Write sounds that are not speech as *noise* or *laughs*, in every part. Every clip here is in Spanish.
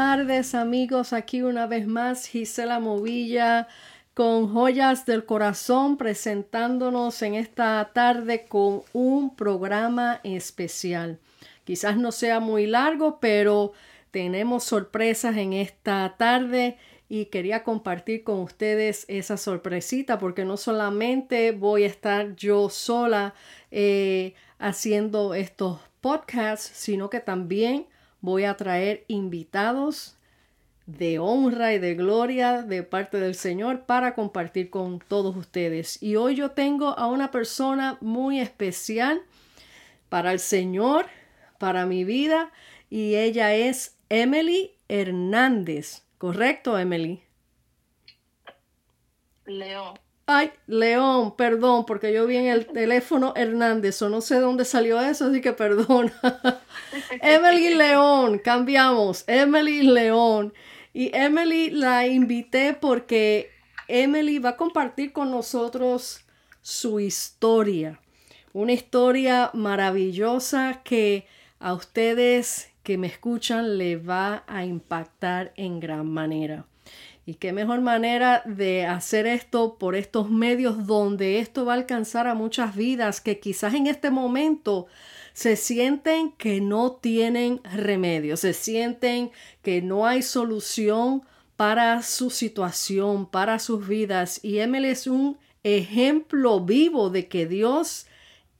tardes amigos. Aquí una vez más Gisela Movilla con Joyas del Corazón presentándonos en esta tarde con un programa especial. Quizás no sea muy largo, pero tenemos sorpresas en esta tarde y quería compartir con ustedes esa sorpresita porque no solamente voy a estar yo sola eh, haciendo estos podcasts, sino que también voy a traer invitados de honra y de gloria de parte del Señor para compartir con todos ustedes. Y hoy yo tengo a una persona muy especial para el Señor, para mi vida, y ella es Emily Hernández. ¿Correcto, Emily? León. Ay, León, perdón, porque yo vi en el *laughs* teléfono Hernández, o no sé dónde salió eso, así que perdona. *laughs* Emily León, cambiamos, Emily León. Y Emily la invité porque Emily va a compartir con nosotros su historia. Una historia maravillosa que a ustedes que me escuchan le va a impactar en gran manera. Y qué mejor manera de hacer esto por estos medios donde esto va a alcanzar a muchas vidas que quizás en este momento se sienten que no tienen remedio, se sienten que no hay solución para su situación, para sus vidas. Y Emily es un ejemplo vivo de que Dios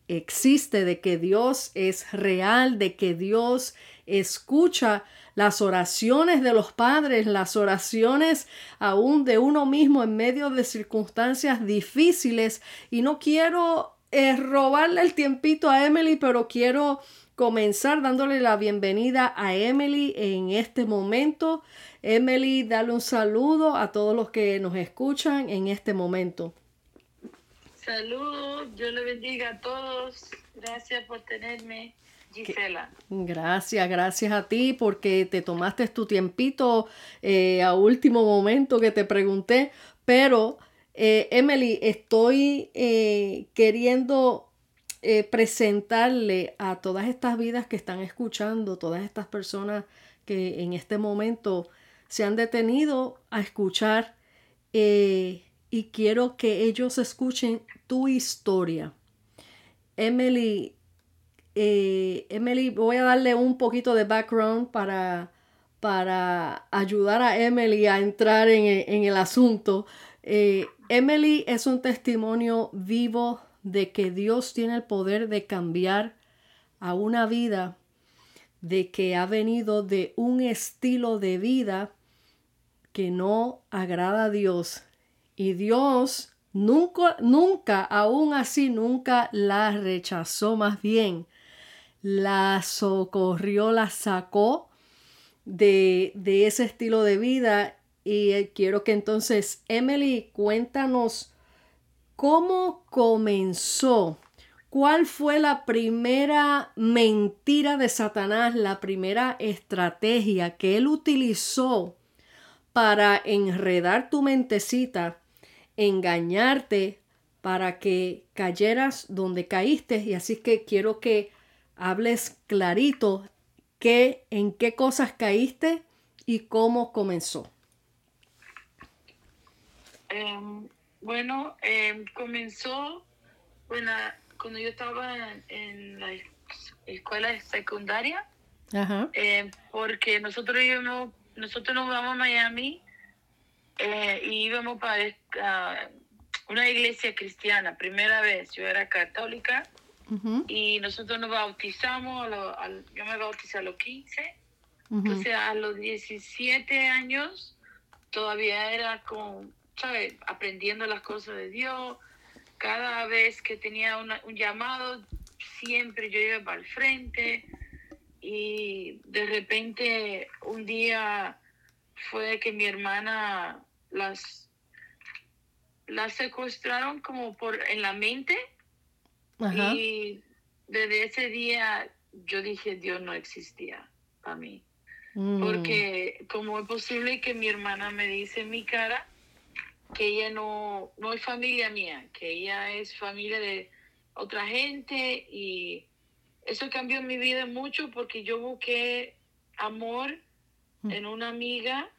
existe, de que Dios es real, de que Dios escucha las oraciones de los padres, las oraciones aún de uno mismo en medio de circunstancias difíciles. Y no quiero eh, robarle el tiempito a Emily, pero quiero comenzar dándole la bienvenida a Emily en este momento. Emily, dale un saludo a todos los que nos escuchan en este momento. Saludos, Dios le bendiga a todos. Gracias por tenerme. Gisela. Gracias, gracias a ti porque te tomaste tu tiempito eh, a último momento que te pregunté, pero eh, Emily, estoy eh, queriendo presentarle a todas estas vidas que están escuchando, todas estas personas que en este momento se han detenido a escuchar y quiero que ellos escuchen tu historia. Emily, eh, Emily, voy a darle un poquito de background para, para ayudar a Emily a entrar en, el asunto. Eh, Emily es un testimonio vivo de que Dios tiene el poder de cambiar a una vida, de que ha venido de un estilo de vida que no agrada a Dios. Y Dios nunca, nunca, aún así, nunca la rechazó, más bien la socorrió, la sacó de, ese estilo de vida. Y eh, quiero que entonces, Emily, cuéntanos cómo comenzó. ¿Cuál fue la primera mentira de Satanás, la primera estrategia que él utilizó para enredar tu mentecita, engañarte, para que cayeras donde caíste? Y así que quiero que hables clarito qué, en qué cosas caíste y cómo comenzó. Em, bueno, em, comenzó cuando yo estaba en, la escuela secundaria, em, porque nosotros íbamos, nosotros nos vamos a Miami eh, y íbamos para una iglesia cristiana, primera vez, yo era católica y nosotros nos bautizamos, yo me bauticé a los 15, entonces a los 17 años todavía era con, ¿sabes? Aprendiendo las cosas de Dios. Cada vez que tenía un llamado, siempre yo iba para el frente. Y de repente un día fue que mi hermana las las secuestraron como por en la mente y desde ese día yo dije, Dios no existía para mí. Mm. Porque como es posible que mi hermana me dice en mi cara que ella no, no es familia mía, que ella es familia de otra gente y eso cambió mi vida mucho porque yo busqué amor en una amiga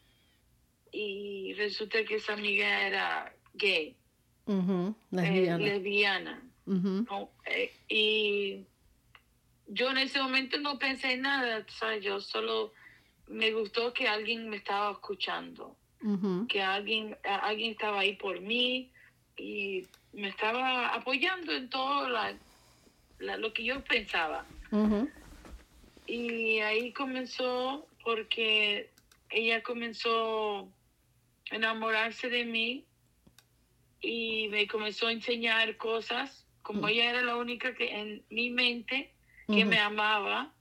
y resulta que esa amiga era gay, eh, lesbiana. Eh, y yo en ese momento no pensé en nada, yo solo me gustó que alguien me estaba escuchando, que alguien, alguien estaba ahí por mí y me estaba apoyando en todo lo que yo pensaba. Y ahí comenzó porque ella comenzó a enamorarse de mí y me comenzó a enseñar cosas, como ella era la única que en mi mente que me amaba.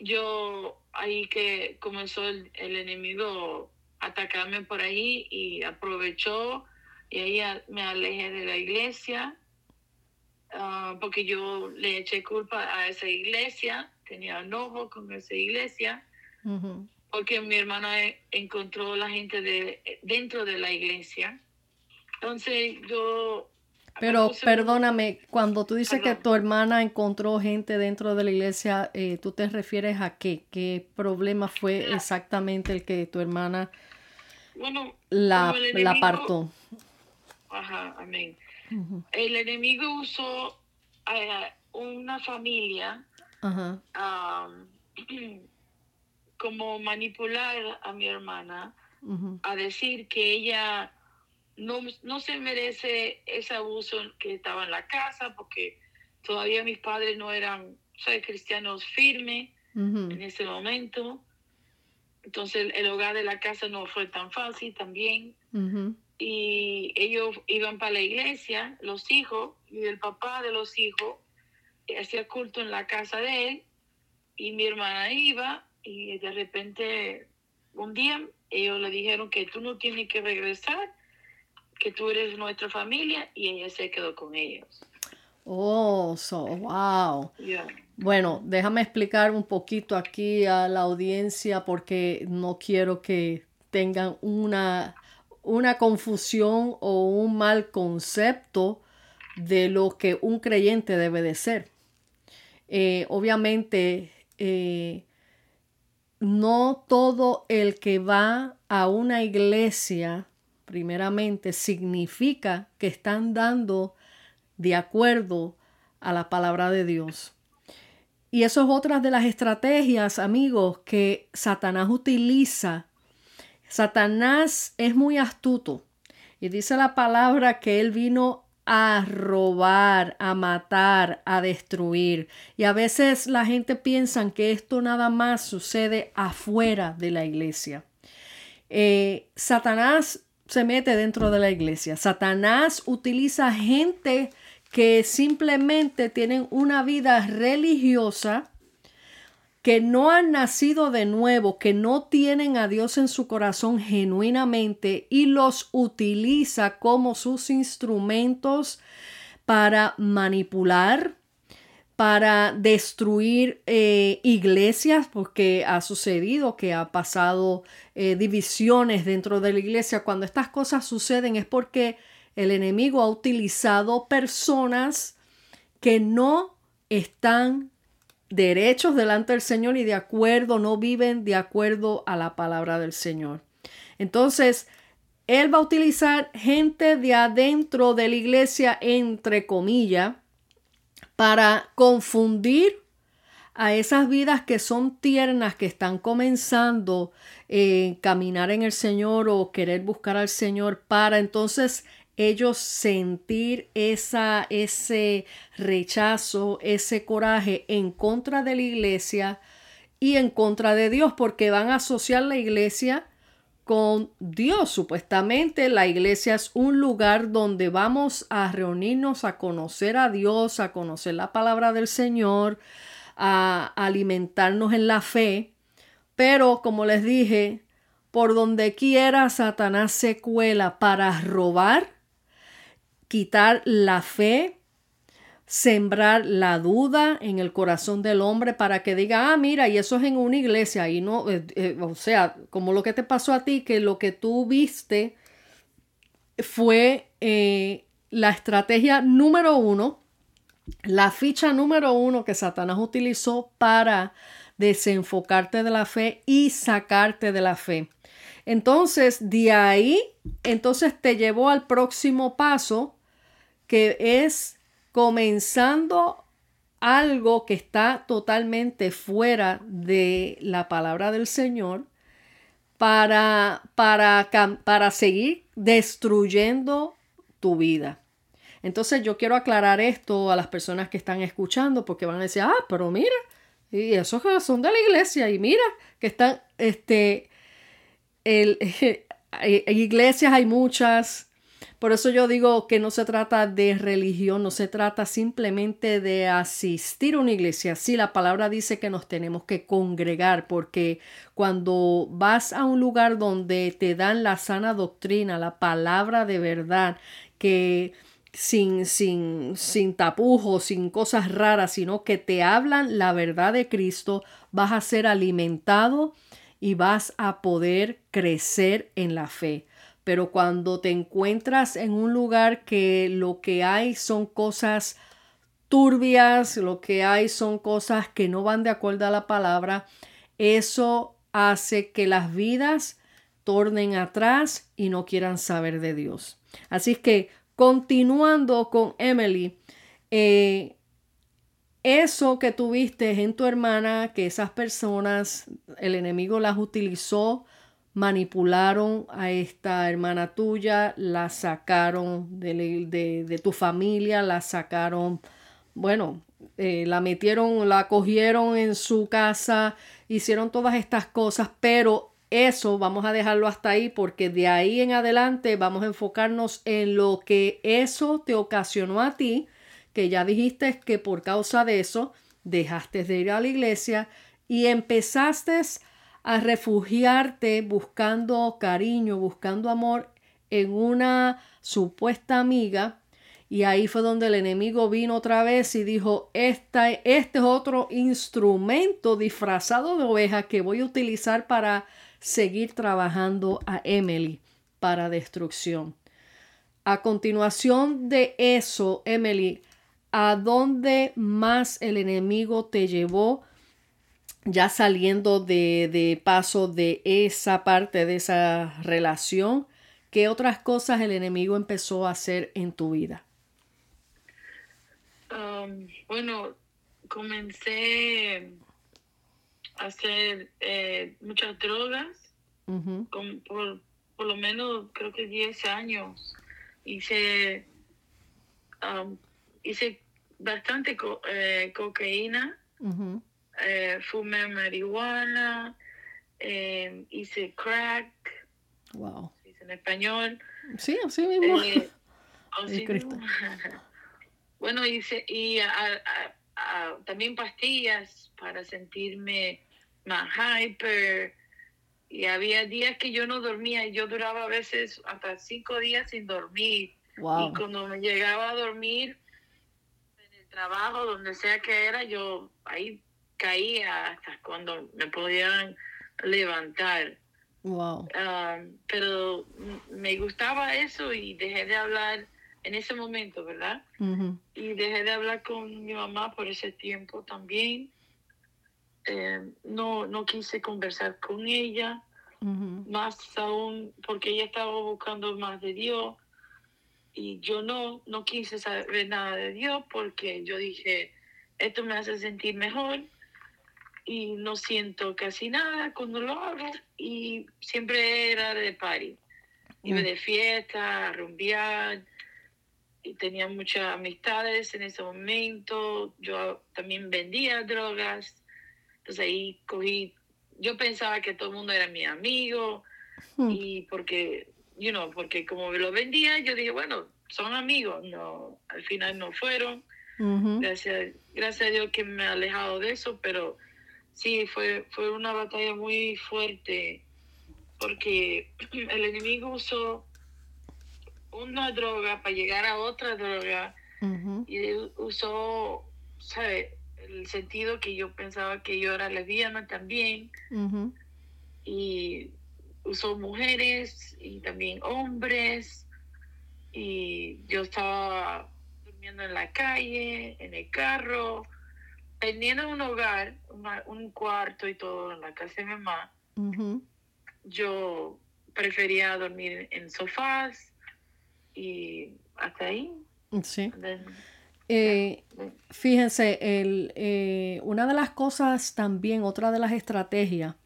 Yo ahí que comenzó el, enemigo a atacarme por ahí y aprovechó y ahí me alejé de la iglesia ah, porque yo le eché culpa a esa iglesia, tenía enojo con esa iglesia, porque mi hermana e, encontró la gente de, dentro de la iglesia. Entonces yo... Pero perdóname, cuando tú dices que tu hermana encontró gente dentro de la iglesia, eh, ¿tú te refieres a qué? ¿Qué problema fue exactamente el que tu hermana bueno, la, la apartó? Ajá, amén. El enemigo usó a una familia *clears throat* como manipular a mi hermana a decir que ella no, no se merece ese abuso que estaba en la casa porque todavía mis padres no eran cristianos firmes en ese momento. Entonces el hogar de la casa no fue tan fácil también. Y ellos iban para la iglesia, los hijos, y el papá de los hijos hacía culto en la casa de él, y mi hermana iba, y de repente un día ellos le dijeron que tú no tienes que regresar, que tú eres nuestra familia, y ella se quedó con ellos. Oh, so, wow. Bueno, déjame explicar un poquito aquí a la audiencia porque no quiero que tengan una una confusión o un mal concepto de lo que un creyente debe de ser. Eh, obviamente, eh, no todo el que va a una iglesia, primeramente, significa que están dando de acuerdo a la palabra de Dios. Y eso es otra de las estrategias, amigos, que Satanás utiliza Satanás es muy astuto y dice la palabra que él vino a robar, a matar, a destruir. Y a veces la gente piensa que esto nada más sucede afuera de la iglesia. Eh, Satanás se mete dentro de la iglesia. Satanás utiliza gente que simplemente tienen una vida religiosa que no han nacido de nuevo, que no tienen a Dios en su corazón genuinamente y los utiliza como sus instrumentos para manipular, para destruir eh, iglesias, porque ha sucedido que ha pasado eh, divisiones dentro de la iglesia. Cuando estas cosas suceden es porque el enemigo ha utilizado personas que no están derechos delante del Señor y de acuerdo, no viven de acuerdo a la palabra del Señor. Entonces, Él va a utilizar gente de adentro de la iglesia, entre comillas, para confundir a esas vidas que son tiernas, que están comenzando a eh, caminar en el Señor o querer buscar al Señor, para entonces ellos sentir esa, ese rechazo, ese coraje en contra de la iglesia y en contra de Dios, porque van a asociar la iglesia con Dios. Supuestamente la iglesia es un lugar donde vamos a reunirnos a conocer a Dios, a conocer la palabra del Señor, a alimentarnos en la fe. Pero como les dije, por donde quiera Satanás se cuela para robar, quitar la fe, sembrar la duda en el corazón del hombre para que diga, ah, mira, y eso es en una iglesia, y no, eh, eh, o sea, como lo que te pasó a ti, que lo que tú viste fue eh, la estrategia número uno, la ficha número uno que Satanás utilizó para desenfocarte de la fe y sacarte de la fe. Entonces, de ahí, entonces te llevó al próximo paso, que es comenzando algo que está totalmente fuera de la palabra del Señor para, para, para seguir destruyendo tu vida. Entonces yo quiero aclarar esto a las personas que están escuchando porque van a decir, ah, pero mira, y esos son de la iglesia y mira que están, este, el, *laughs* iglesias hay muchas, por eso yo digo que no se trata de religión, no se trata simplemente de asistir a una iglesia. Sí, la palabra dice que nos tenemos que congregar porque cuando vas a un lugar donde te dan la sana doctrina, la palabra de verdad, que sin, sin, sin tapujos, sin cosas raras, sino que te hablan la verdad de Cristo, vas a ser alimentado y vas a poder crecer en la fe. Pero cuando te encuentras en un lugar que lo que hay son cosas turbias, lo que hay son cosas que no van de acuerdo a la palabra, eso hace que las vidas tornen atrás y no quieran saber de Dios. Así que continuando con Emily, eh, eso que tuviste en tu hermana, que esas personas, el enemigo las utilizó manipularon a esta hermana tuya, la sacaron de, tu familia, la sacaron, bueno, eh, la metieron, la cogieron en su casa, hicieron todas estas cosas, pero eso vamos a dejarlo hasta ahí porque de ahí en adelante vamos a enfocarnos en lo que eso te ocasionó a ti, que ya dijiste que por causa de eso dejaste de ir a la iglesia y empezaste a refugiarte buscando cariño, buscando amor en una supuesta amiga. Y ahí fue donde el enemigo vino otra vez y dijo, Esta, este es otro instrumento disfrazado de oveja que voy a utilizar para seguir trabajando a Emily para destrucción. A continuación de eso, Emily, ¿a dónde más el enemigo te llevó ya saliendo de, paso de esa parte de esa relación, ¿qué otras cosas el enemigo empezó a hacer en tu vida? Um, bueno, comencé a hacer eh, muchas drogas, por, lo menos creo que 10 años. Hice, um, hice bastante eh, cocaína eh, fumé marihuana, eh, hice crack. Wow. Hice en español. Sí, así mismo. Eh, *laughs* *laughs* bueno, hice y también pastillas para sentirme más hyper. Y había días que yo no dormía y yo duraba a veces hasta cinco días sin dormir. Y cuando me llegaba a dormir en el trabajo, donde sea que era, yo ahí caía hasta cuando me podían levantar. Wow. Ah, pero me gustaba eso y dejé de hablar en ese momento, ¿verdad? Y dejé de hablar con mi mamá por ese tiempo también. Eh, no, no quise conversar con ella, más aún porque ella estaba buscando más de Dios y yo no, no quise saber nada de Dios porque yo dije, esto me hace sentir mejor y no siento casi nada cuando lo hago y siempre era de party. Iba mm. de fiesta, rumbear y tenía muchas amistades en ese momento. Yo también vendía drogas. Entonces ahí cogí, yo pensaba que todo el mundo era mi amigo mm. y porque, you know, porque como lo vendía, yo dije, bueno, son amigos. No, al final no fueron. gracias, gracias a Dios que me he alejado de eso, pero sí, fue, fue una batalla muy fuerte porque *clears throat* el enemigo usó una droga para llegar a otra droga y usó, ¿sabe? El sentido que yo pensaba que yo era lesbiana también. Y usó mujeres y también hombres. Y yo estaba durmiendo en la calle, en el carro teniendo un hogar, un cuarto y todo en la casa de mi mamá, yo prefería dormir en sofás y hasta ahí. Sí. Eh, fíjense, el, eh, una de las cosas también, otra de las estrategias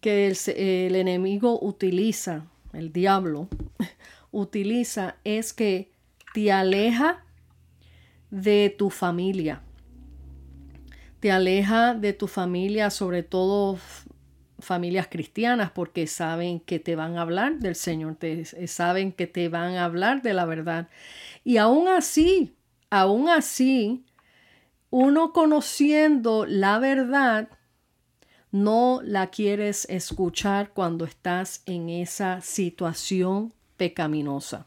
que el, enemigo utiliza, el diablo, *laughs* utiliza es que te aleja de tu familia. Te aleja de tu familia, sobre todo familias cristianas, porque saben que te van a hablar del Señor, te, saben que te van a hablar de la verdad. Y aún así, aún así, uno conociendo la verdad, no la quieres escuchar cuando estás en esa situación pecaminosa.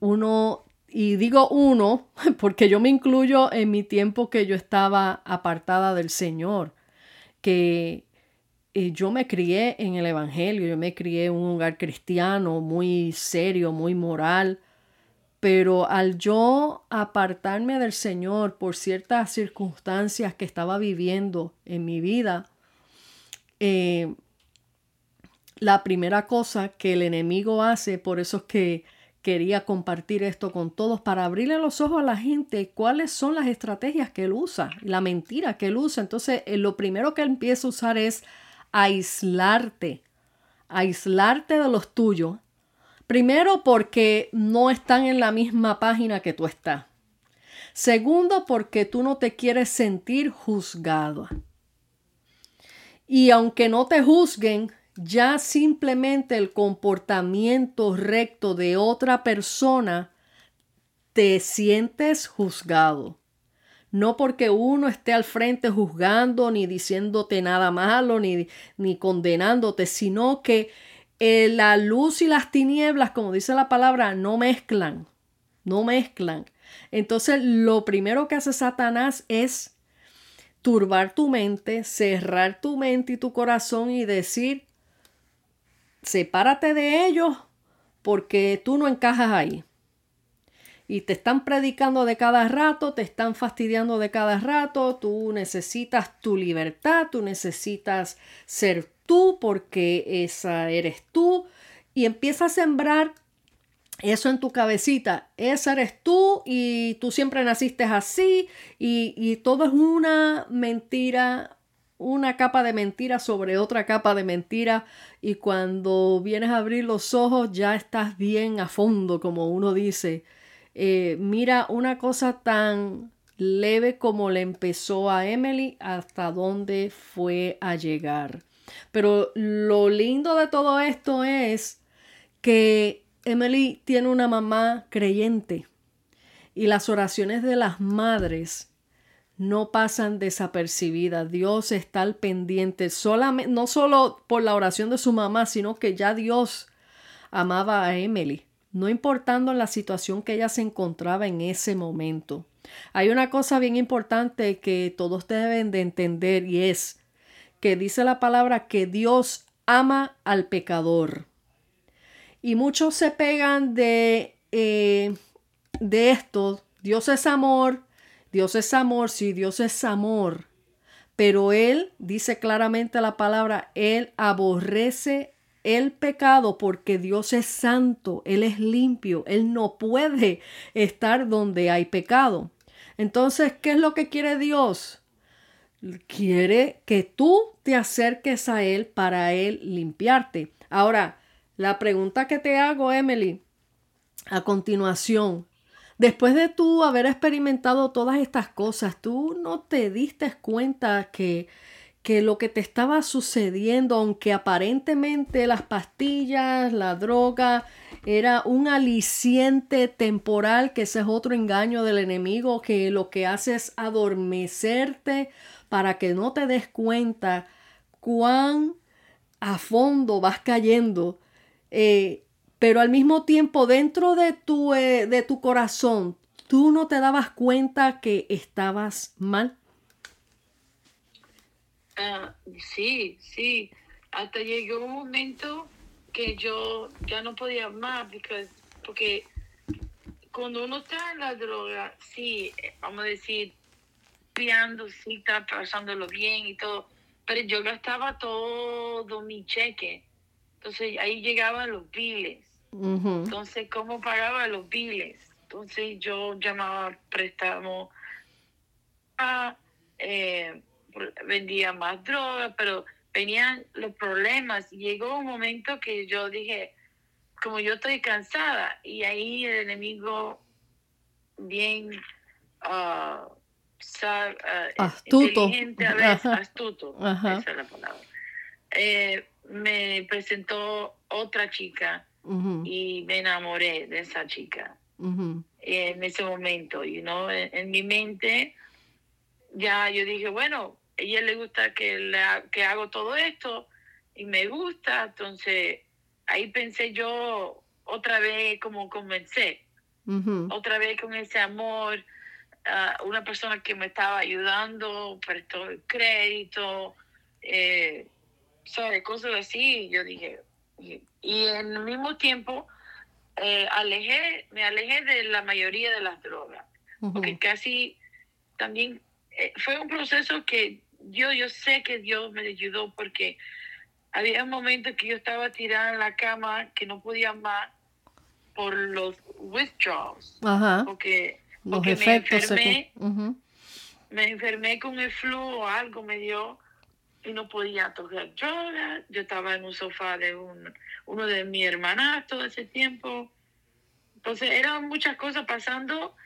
Uno, y digo uno, *laughs* porque yo me incluyo en mi tiempo que yo estaba apartada del Señor, que eh, yo me crié en el Evangelio, yo me crié en un hogar cristiano muy serio, muy moral, pero al yo apartarme del Señor por ciertas circunstancias que estaba viviendo en mi vida, eh, la primera cosa que el enemigo hace, por eso es que quería compartir esto con todos, para abrirle los ojos a la gente cuáles son las estrategias que él usa, la mentira que él usa. Entonces, eh, lo primero que él empieza a usar es aislarte, aislarte de los tuyos Primero, porque no están en la misma página que tú estás. Segundo, porque tú no te quieres sentir juzgado. Y aunque no te juzguen, ya simplemente el comportamiento recto de otra persona, te sientes juzgado. No porque uno esté al frente juzgando, ni diciéndote nada malo, ni, ni condenándote, sino que eh, la luz y las tinieblas, como dice la palabra, no mezclan, no mezclan. Entonces, lo primero que hace Satanás es turbar tu mente, cerrar tu mente y tu corazón y decir, sepárate de ellos porque tú no encajas ahí. Y te están predicando de cada rato, te están fastidiando de cada rato, tú necesitas tu libertad, tú necesitas ser tú porque esa eres tú y empieza a sembrar eso en tu cabecita, esa eres tú y tú siempre naciste así y, y todo es una mentira, una capa de mentira sobre otra capa de mentira y cuando vienes a abrir los ojos ya estás bien a fondo, como uno dice. Eh, mira, una cosa tan leve como le empezó a Emily hasta dónde fue a llegar. Pero lo lindo de todo esto es que Emily tiene una mamá creyente y las oraciones de las madres no pasan desapercibidas. Dios está al pendiente, solamente, no solo por la oración de su mamá, sino que ya Dios amaba a Emily, no importando la situación que ella se encontraba en ese momento. Hay una cosa bien importante que todos deben de entender y es que dice la palabra que Dios ama al pecador. Y muchos se pegan de, eh, de esto. Dios es amor, Dios es amor, sí, Dios es amor. Pero Él, dice claramente la palabra, Él aborrece el pecado porque Dios es santo, Él es limpio, Él no puede estar donde hay pecado. Entonces, ¿qué es lo que quiere Dios? quiere que tú te acerques a Él para Él limpiarte. Ahora, la pregunta que te hago, Emily, a continuación, después de tú haber experimentado todas estas cosas, tú no te diste cuenta que que lo que te estaba sucediendo, aunque aparentemente las pastillas, la droga, era un aliciente temporal, que ese es otro engaño del enemigo, que lo que hace es adormecerte para que no te des cuenta cuán a fondo vas cayendo, eh, pero al mismo tiempo dentro de tu, eh, de tu corazón, tú no te dabas cuenta que estabas mal. Ah, sí, sí. Hasta llegó un momento que yo ya no podía más porque, porque cuando uno está en la droga, sí, vamos a decir, limpiando, sí, estaba pasándolo bien y todo, pero yo gastaba todo mi cheque. Entonces ahí llegaban los biles. Entonces, ¿cómo pagaba los biles? Entonces yo llamaba préstamo, a, eh, vendía más droga, pero venían los problemas. Llegó un momento que yo dije, como yo estoy cansada, y ahí el enemigo bien uh, astuto. inteligente a veces, astuto, esa es la palabra. Eh, me presentó otra chica y me enamoré de esa chica. En ese momento, y no en, mi mente ya yo dije, bueno, a ella le gusta que, la, que hago todo esto y me gusta, entonces ahí pensé yo otra vez como comencé, otra vez con ese amor, una persona que me estaba ayudando, prestó el crédito, eh, cosas así, yo dije, y, en el mismo tiempo eh, alejé, me alejé de la mayoría de las drogas, porque casi también eh, fue un proceso que yo, yo sé que Dios me ayudó porque había momentos que yo estaba tirada en la cama que no podía más por los withdrawals. Porque, porque me enfermé, me enfermé con el flu o algo me dio y no podía tocar droga. Yo estaba en un sofá de un, uno de mis hermanas todo ese tiempo. Entonces eran muchas cosas pasando.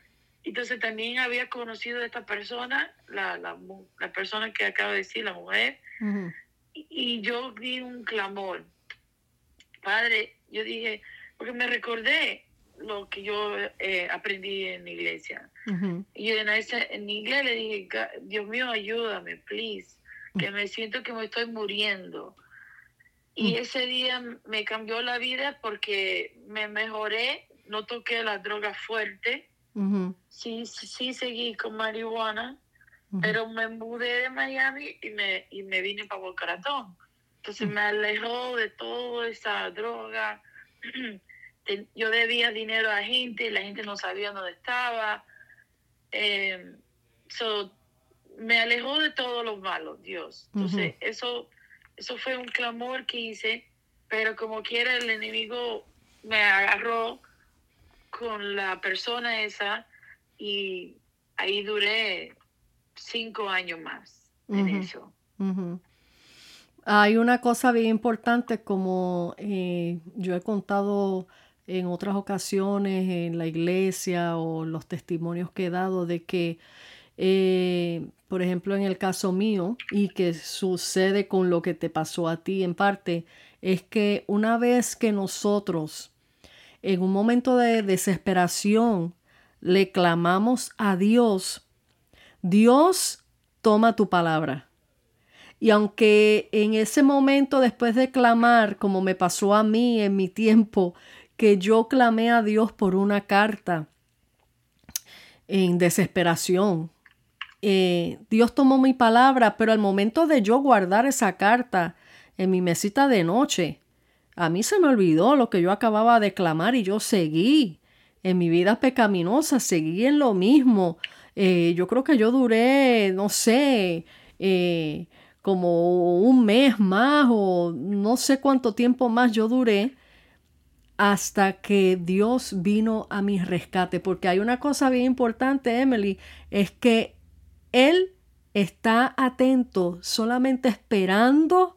Entonces también había conocido a esta persona, la, la, la persona que acabo de decir, la mujer, y, yo di un clamor. Padre, yo dije, porque me recordé lo que yo eh, aprendí en la iglesia. Y en, ese, en inglés le dije, Dios mío, ayúdame, please que me siento que me estoy muriendo. Y mm. ese día me cambió la vida porque me mejoré, no toqué la droga fuerte, sí, sí seguí con marihuana, pero me mudé de Miami y me, y me vine para Boca Ratón. Entonces mm. me alejó de toda esa droga. *clears throat* Yo debía dinero a gente, la gente no sabía dónde estaba. Eh, me alejó de todo lo malo, Dios. Entonces, eso, eso fue un clamor que hice, pero como quiera el enemigo me agarró con la persona esa y ahí duré cinco años más en eso. Hay una cosa bien importante como eh, yo he contado en otras ocasiones en la iglesia o los testimonios que he dado de que eh, por ejemplo, en el caso mío, y que sucede con lo que te pasó a ti en parte, es que una vez que nosotros, en un momento de desesperación, le clamamos a Dios, Dios toma tu palabra. Y aunque en ese momento, después de clamar, como me pasó a mí en mi tiempo, que yo clamé a Dios por una carta en desesperación, eh, Dios tomó mi palabra, pero al momento de yo guardar esa carta en mi mesita de noche, a mí se me olvidó lo que yo acababa de clamar y yo seguí en mi vida pecaminosa, seguí en lo mismo. Eh, yo creo que yo duré, no sé, eh, como un mes más o no sé cuánto tiempo más yo duré hasta que Dios vino a mi rescate. Porque hay una cosa bien importante, Emily, es que él está atento, solamente esperando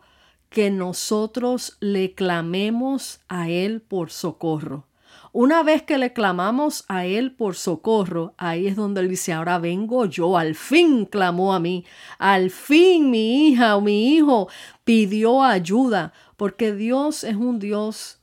que nosotros le clamemos a Él por socorro. Una vez que le clamamos a Él por socorro, ahí es donde Él dice, ahora vengo yo, al fin clamó a mí, al fin mi hija o mi hijo pidió ayuda, porque Dios es un Dios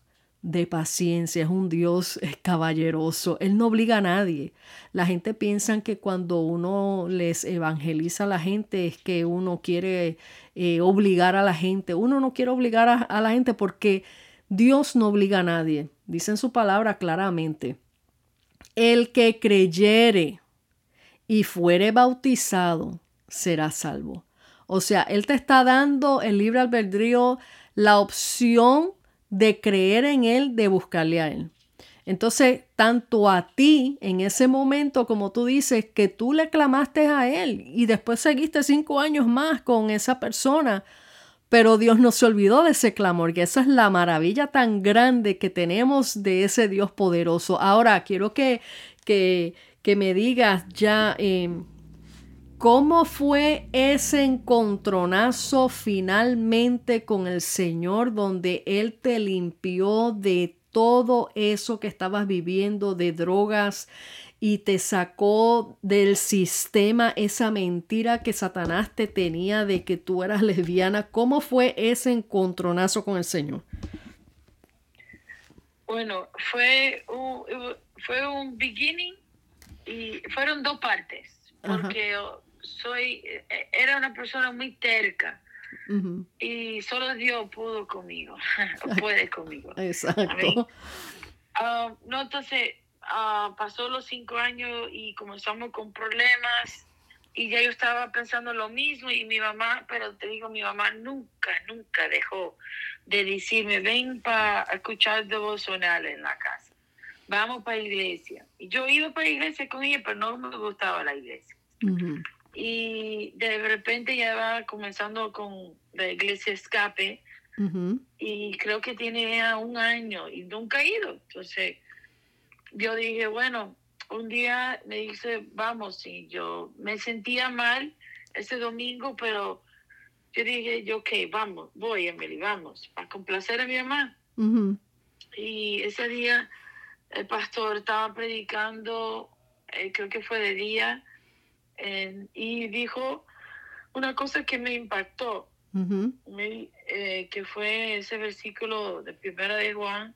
de paciencia, es un Dios caballeroso, Él no obliga a nadie. La gente piensa que cuando uno les evangeliza a la gente es que uno quiere eh, obligar a la gente. Uno no quiere obligar a, a la gente porque Dios no obliga a nadie. Dice en su palabra claramente, el que creyere y fuere bautizado será salvo. O sea, Él te está dando el libre albedrío, la opción de creer en Él, de buscarle a Él. Entonces, tanto a ti en ese momento, como tú dices, que tú le clamaste a Él y después seguiste cinco años más con esa persona, pero Dios no se olvidó de ese clamor, que esa es la maravilla tan grande que tenemos de ese Dios poderoso. Ahora, quiero que, que, que me digas ya... Em, ¿Cómo fue ese encontronazo finalmente con el Señor donde Él te limpió de todo eso que estabas viviendo, de drogas, y te sacó del sistema esa mentira que Satanás te tenía de que tú eras lesbiana? ¿Cómo fue ese encontronazo con el Señor? Bueno, fue un, fue un beginning y fueron dos partes, porque soy, eh, era una persona muy terca. Y solo Dios pudo conmigo, *laughs* puede conmigo. Exacto. Ah, no, entonces uh, pasó los cinco años y comenzamos con problemas y ya yo estaba pensando lo mismo y mi mamá, pero te digo, mi mamá nunca, nunca dejó de decirme, ven para escuchar devocionales en la casa, vamos para la iglesia. Y yo iba para la iglesia con ella, pero no me gustaba la iglesia y de repente ya va comenzando con la iglesia Escape y creo que tiene ya un año y nunca ha ido. Entonces yo dije, bueno, un día me dice, vamos, y yo me sentía mal ese domingo, pero yo dije, yo, ok, vamos, voy, Emily, vamos, para complacer a mi mamá. Y ese día el pastor estaba predicando, eh, creo que fue de día, y dijo una cosa que me impactó, eh, que fue ese versículo de Primera de Juan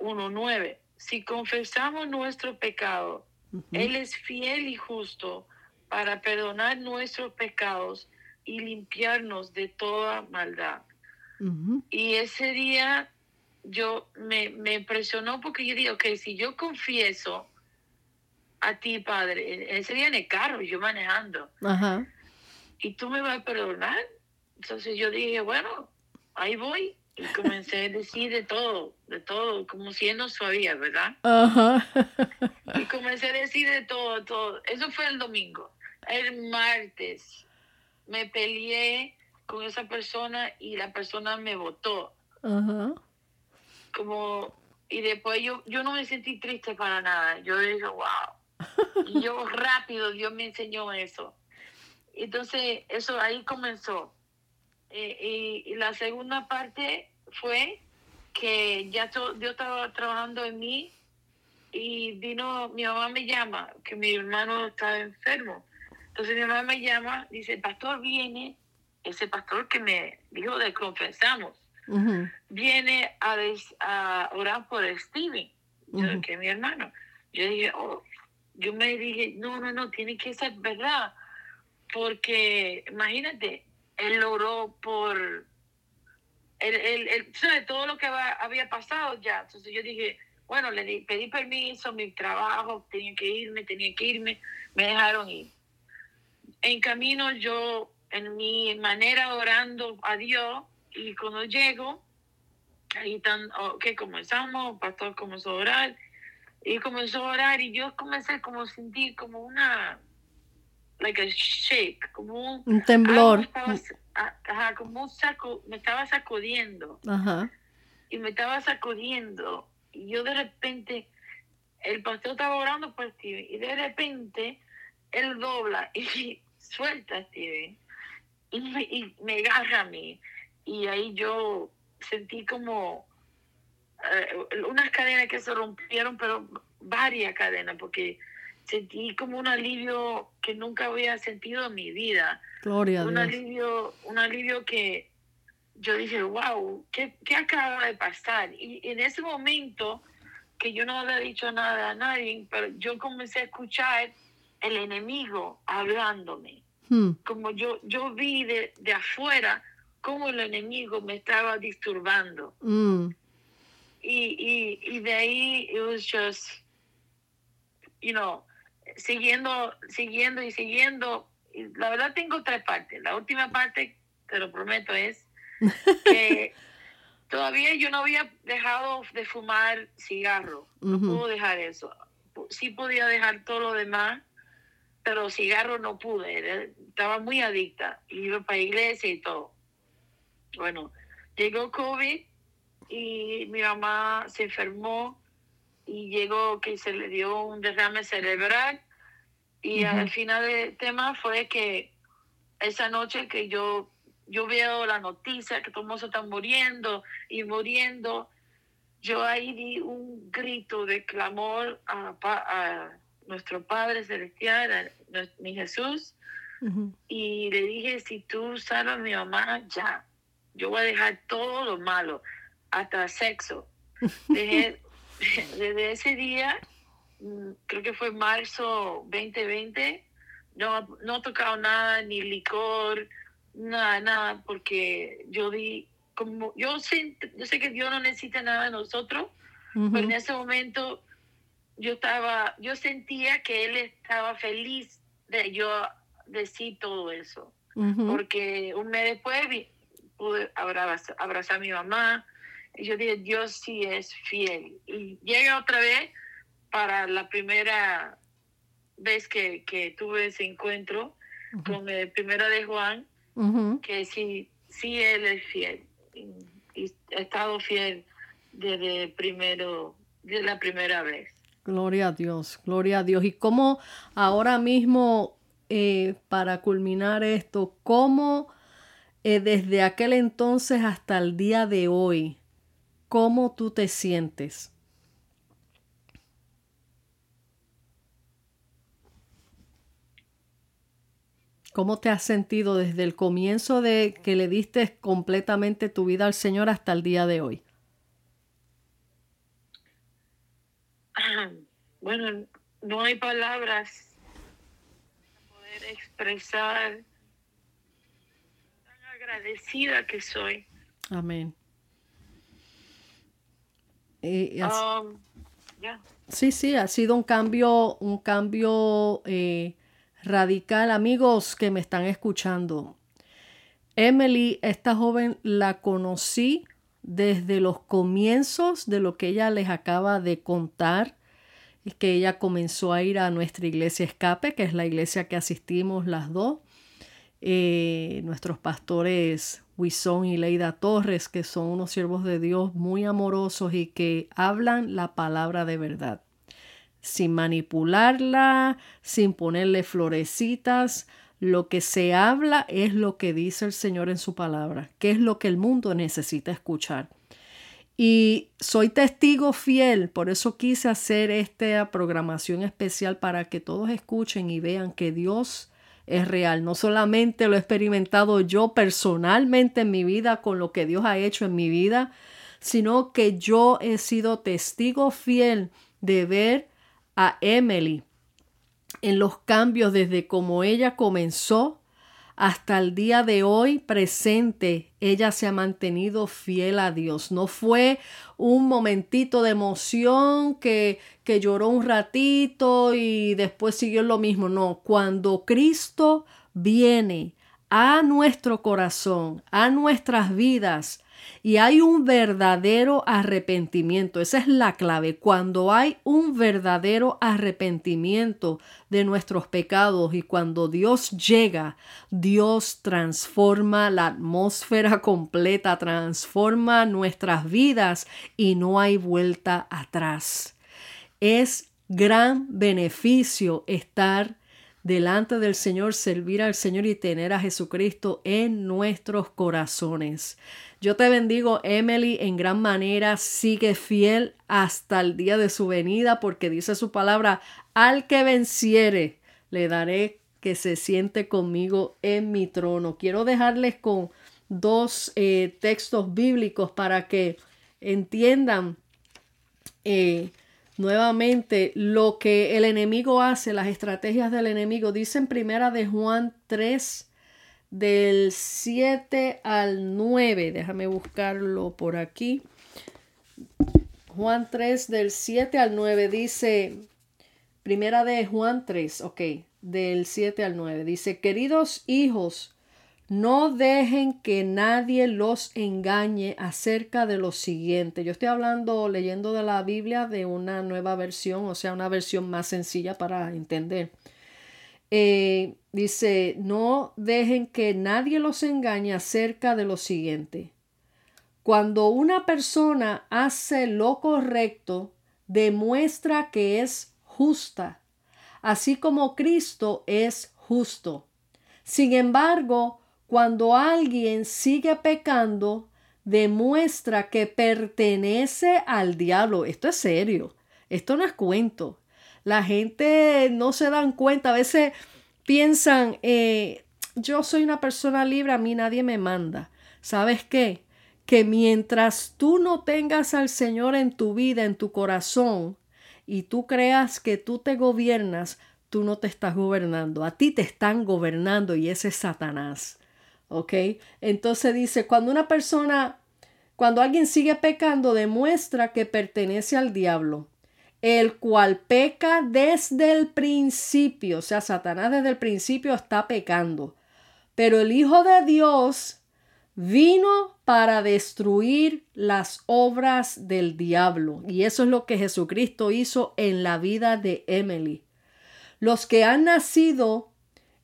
1.9. Si confesamos nuestro pecado, Él es fiel y justo para perdonar nuestros pecados y limpiarnos de toda maldad. Y ese día yo me, me impresionó porque yo dije, ok, si yo confieso a ti, Padre. Ese día en el carro, yo manejando. Ajá. Y tú me vas a perdonar. Entonces yo dije, bueno, ahí voy. Y comencé a decir de todo, de todo, como si él no sabía, ¿verdad? Ajá. Y comencé a decir de todo, todo. Eso fue el domingo. El martes me peleé con esa persona y la persona me votó. Ajá. Como, y después yo, yo no me sentí triste para nada. Yo dije, wow, *laughs* y yo rápido, Dios me enseñó eso. Entonces, eso ahí comenzó. Eh, y, la segunda parte fue que ya yo estaba trabajando en mí y vino, mi mamá me llama, que mi hermano estaba enfermo. Entonces mi mamá me llama, dice, el pastor viene, ese pastor que me dijo de confesamos, viene a, a orar por Steven, que es mi hermano. Yo dije, oh, yo me dije, no, no, no, tiene que ser verdad, porque imagínate, él logró por, él, él, todo lo que había pasado ya, entonces yo dije, bueno, le pedí permiso, mi trabajo, tenía que irme, tenía que irme, me dejaron ir. En camino yo, en mi manera orando a Dios, y cuando llego, ahí están, que comenzamos, pastor comenzó a orar, y comenzó a orar y yo comencé como a sentir como una, like a shake, como un, temblor. ajá, como un saco, me estaba sacudiendo. Ajá. Y me estaba sacudiendo. Y yo de repente, el pastor estaba orando por Steven y de repente él dobla *laughs* y suelta a Steven y me, y me agarra a mí. Y ahí yo sentí como eh, unas cadenas que se rompieron, pero varias cadenas, porque sentí como un alivio que nunca había sentido en mi vida. Gloria un alivio, un alivio que yo dije, wow, ¿qué, ¿qué, acaba de pasar? Y en ese momento, que yo no había dicho nada a nadie, pero yo comencé a escuchar el enemigo hablándome. Hmm. Como yo, yo vi de, de afuera cómo el enemigo me estaba disturbando. Hmm y, y, y de ahí it was just, you know, siguiendo, siguiendo y siguiendo. La verdad tengo tres partes. La última parte, te lo prometo, es *laughs* que todavía yo no había dejado de fumar cigarro. No puedo dejar eso. Sí podía dejar todo lo demás, pero cigarro no pude. Estaba muy adicta. Iba para iglesia y todo. Bueno, llegó COVID y mi mamá se enfermó y llegó que se le dio un derrame cerebral. Y al final del tema fue que esa noche que yo yo veo la noticia que todos están muriendo y muriendo, yo ahí di un grito de clamor a, nuestro Padre Celestial, a, mi Jesús, y le dije, si tú salvas a mi mamá, ya, yo voy a dejar todo lo malo, hasta sexo. *laughs* *laughs* desde ese día, mm, creo que fue marzo 2020, no, no he tocado nada, ni licor, nada, nada, porque yo di, como, yo sé, yo sé que Dios no necesita nada de nosotros, pero en ese momento yo estaba, yo sentía que Él estaba feliz de yo decir todo eso, porque un mes después pude abrazar, abrazar a mi mamá, y yo dije, Dios sí es fiel. Y llegué otra vez para la primera vez que, que tuve ese encuentro con el primero de Juan, que sí, sí Él es fiel. Y, ha estado fiel desde primero, desde la primera vez. Gloria a Dios, gloria a Dios. Y cómo ahora mismo, eh, para culminar esto, cómo eh, desde aquel entonces hasta el día de hoy, cómo tú te sientes. ¿Cómo te has sentido desde el comienzo de que le diste completamente tu vida al Señor hasta el día de hoy? *clears throat* Bueno, no hay palabras para poder expresar tan agradecida que soy. Amén. Um, sí, sí, ha sido un cambio, un cambio eh, radical, amigos que me están escuchando. Emily, esta joven la conocí desde los comienzos de lo que ella les acaba de contar, que ella comenzó a ir a nuestra iglesia Escape, que es la iglesia que asistimos las dos, eh, nuestros pastores Wison y Leida Torres, que son unos siervos de Dios muy amorosos y que hablan la palabra de verdad sin manipularla, sin ponerle florecitas. Lo que se habla es lo que dice el Señor en su palabra, que es lo que el mundo necesita escuchar. Y soy testigo fiel, por eso quise hacer esta programación especial para que todos escuchen y vean que Dios es real. No solamente lo he experimentado yo personalmente en mi vida con lo que Dios ha hecho en mi vida, sino que yo he sido testigo fiel de ver a Emily en los cambios desde como ella comenzó hasta el día de hoy presente, ella se ha mantenido fiel a Dios. No fue un momentito de emoción que, que lloró un ratito y después siguió lo mismo. No, cuando Cristo viene a nuestro corazón, a nuestras vidas, y hay un verdadero arrepentimiento. Esa es la clave. Cuando hay un verdadero arrepentimiento de nuestros pecados y cuando Dios llega, Dios transforma la atmósfera *laughs* completa, transforma nuestras vidas y no hay vuelta atrás. Es gran beneficio estar delante del Señor, servir al Señor y tener a Jesucristo en nuestros corazones. Yo te bendigo, Emily, en gran manera. Sigue fiel hasta el día de su venida, porque dice su palabra, al que venciere, le daré que se siente conmigo en mi trono. Quiero dejarles con dos eh, textos bíblicos para que entiendan eh, nuevamente lo que el enemigo hace, las estrategias del enemigo. Dice en primera de Juan 3, del 7 al 9. Déjame buscarlo por aquí. Juan 3 del 7 al 9 dice, primera de Juan 3, ok, del 7 al 9. Dice, queridos hijos, no dejen que nadie los engañe acerca de lo siguiente. Yo estoy hablando, leyendo de la Biblia de una nueva versión, o sea, una versión más sencilla para entender. Eh, dice, no dejen que nadie los engañe acerca de lo siguiente. Cuando una persona hace lo correcto, demuestra que es justa, así como Cristo es justo. Sin embargo, cuando alguien sigue pecando, demuestra que pertenece al diablo. Esto es serio. Esto no es cuento. La gente no se dan cuenta. A veces piensan, eh, yo soy una persona libre, a mí nadie me manda. ¿Sabes qué? Que mientras tú no tengas al Señor en tu vida, en tu corazón, y tú creas que tú te gobiernas, tú no te estás gobernando. A ti te están gobernando y ese es Satanás. ¿Ok? Entonces dice, cuando una persona, cuando alguien sigue pecando, demuestra que pertenece al diablo, el cual peca desde el principio. O sea, Satanás desde el principio está pecando. Pero el Hijo de Dios vino para destruir las obras del diablo. Y eso es lo que Jesucristo hizo en la vida de Emily. Los que han nacido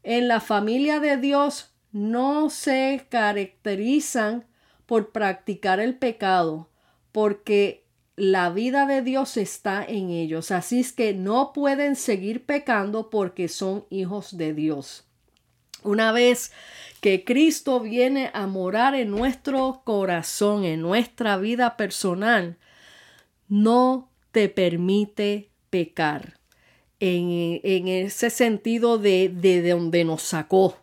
en la familia de Dios no se caracterizan por practicar el pecado, porque la vida de Dios está en ellos. Así es que no pueden seguir pecando porque son hijos de Dios. Una vez que Cristo viene a morar en nuestro corazón, en nuestra vida personal, no te permite pecar. En, en ese sentido de, de donde nos sacó,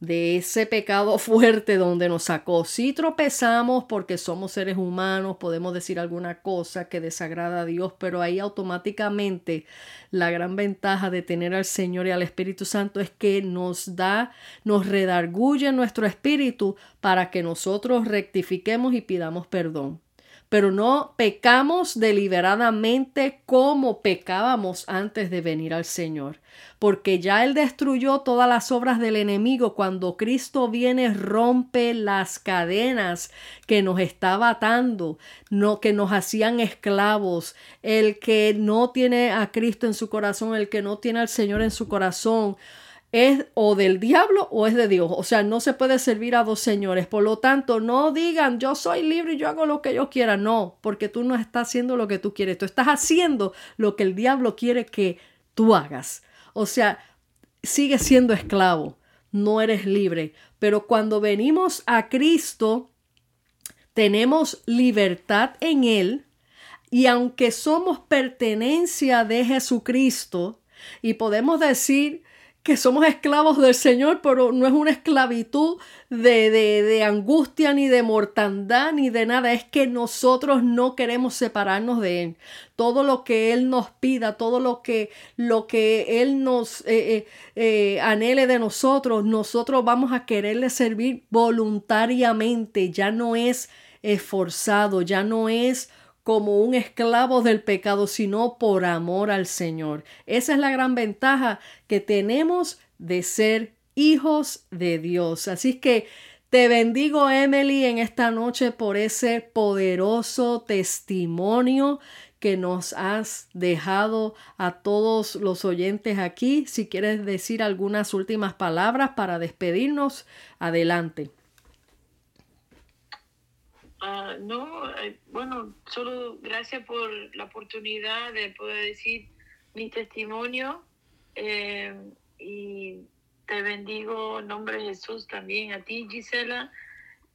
de ese pecado fuerte donde nos sacó. Si tropezamos porque somos seres humanos, podemos decir alguna cosa que desagrada a Dios, pero ahí automáticamente la gran ventaja de tener al Señor y al Espíritu Santo es que nos da, nos redarguye nuestro espíritu para que nosotros rectifiquemos y pidamos perdón pero no pecamos deliberadamente como pecábamos antes de venir al Señor, porque ya Él destruyó todas las obras del enemigo. Cuando Cristo viene, rompe las cadenas que nos estaba atando, no, que nos hacían esclavos. El que no tiene a Cristo en su corazón, el que no tiene al Señor en su corazón, es o del diablo o es de Dios. O sea, no se puede servir a dos señores. Por lo tanto, no digan yo soy libre y yo hago lo que yo quiera. No, porque tú no estás haciendo lo que tú quieres. Tú estás haciendo lo que el diablo quiere que tú hagas. O sea, sigues siendo esclavo. No eres libre. Pero cuando venimos a Cristo, tenemos libertad en Él. Y aunque somos pertenencia de Jesucristo, y podemos decir, que somos esclavos del Señor, pero no es una esclavitud de, de, angustia, ni de mortandad, ni de nada. Es que nosotros no queremos separarnos de Él. Todo lo que Él nos pida, todo lo que, lo que Él nos eh, eh, eh, anhele de nosotros, nosotros vamos a quererle servir voluntariamente. Ya no es esforzado, ya no es como un esclavo del pecado, sino por amor al Señor. Esa es la gran ventaja que tenemos de ser hijos de Dios. Así que te bendigo, Emily, en esta noche por ese poderoso testimonio que nos has dejado a todos los oyentes aquí. Si quieres decir algunas últimas palabras para despedirnos, adelante. Ah, no, eh, bueno, solo gracias por la oportunidad de poder decir mi testimonio eh, y te bendigo en nombre de Jesús también a ti, Gisela,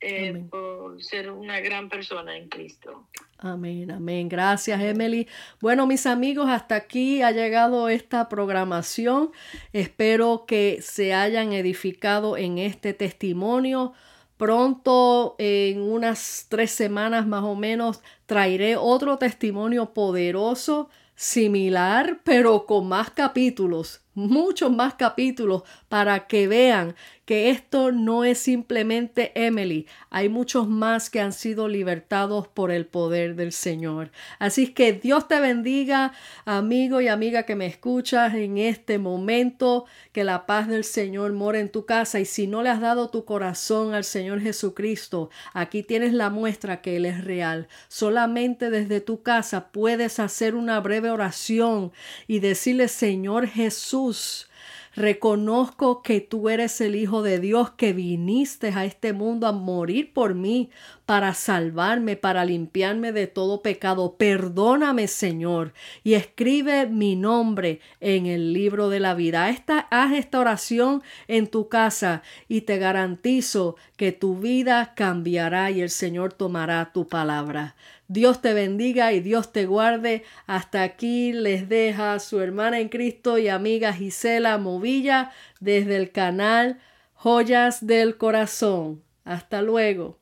eh, por ser una gran persona en Cristo. Amén, amén. Gracias, Emily. Bueno, mis amigos, hasta aquí ha llegado esta programación. Espero que se hayan edificado en este testimonio. Pronto, en unas tres semanas más o menos, traeré otro testimonio poderoso, similar, pero con más capítulos, muchos más capítulos para que vean que esto no es simplemente Emily, hay muchos más que han sido libertados por el poder del Señor. Así que Dios te bendiga, amigo y amiga que me escuchas en este momento, que la paz del Señor more en tu casa y si no le has dado tu corazón al Señor Jesucristo, aquí tienes la muestra que Él es real. Solamente desde tu casa puedes hacer una breve oración y decirle, Señor Reconozco que tú eres el Hijo de Dios, que viniste a este mundo a morir por mí, para salvarme, para limpiarme de todo pecado. Perdóname, Señor, y escribe mi nombre en el libro de la vida. Esta, haz esta oración en tu casa y te garantizo que tu vida cambiará y el Señor tomará tu palabra. Dios te bendiga y Dios te guarde. Hasta aquí les deja su hermana en Cristo y amiga Gisela Movilla desde el canal Joyas del Corazón. Hasta luego.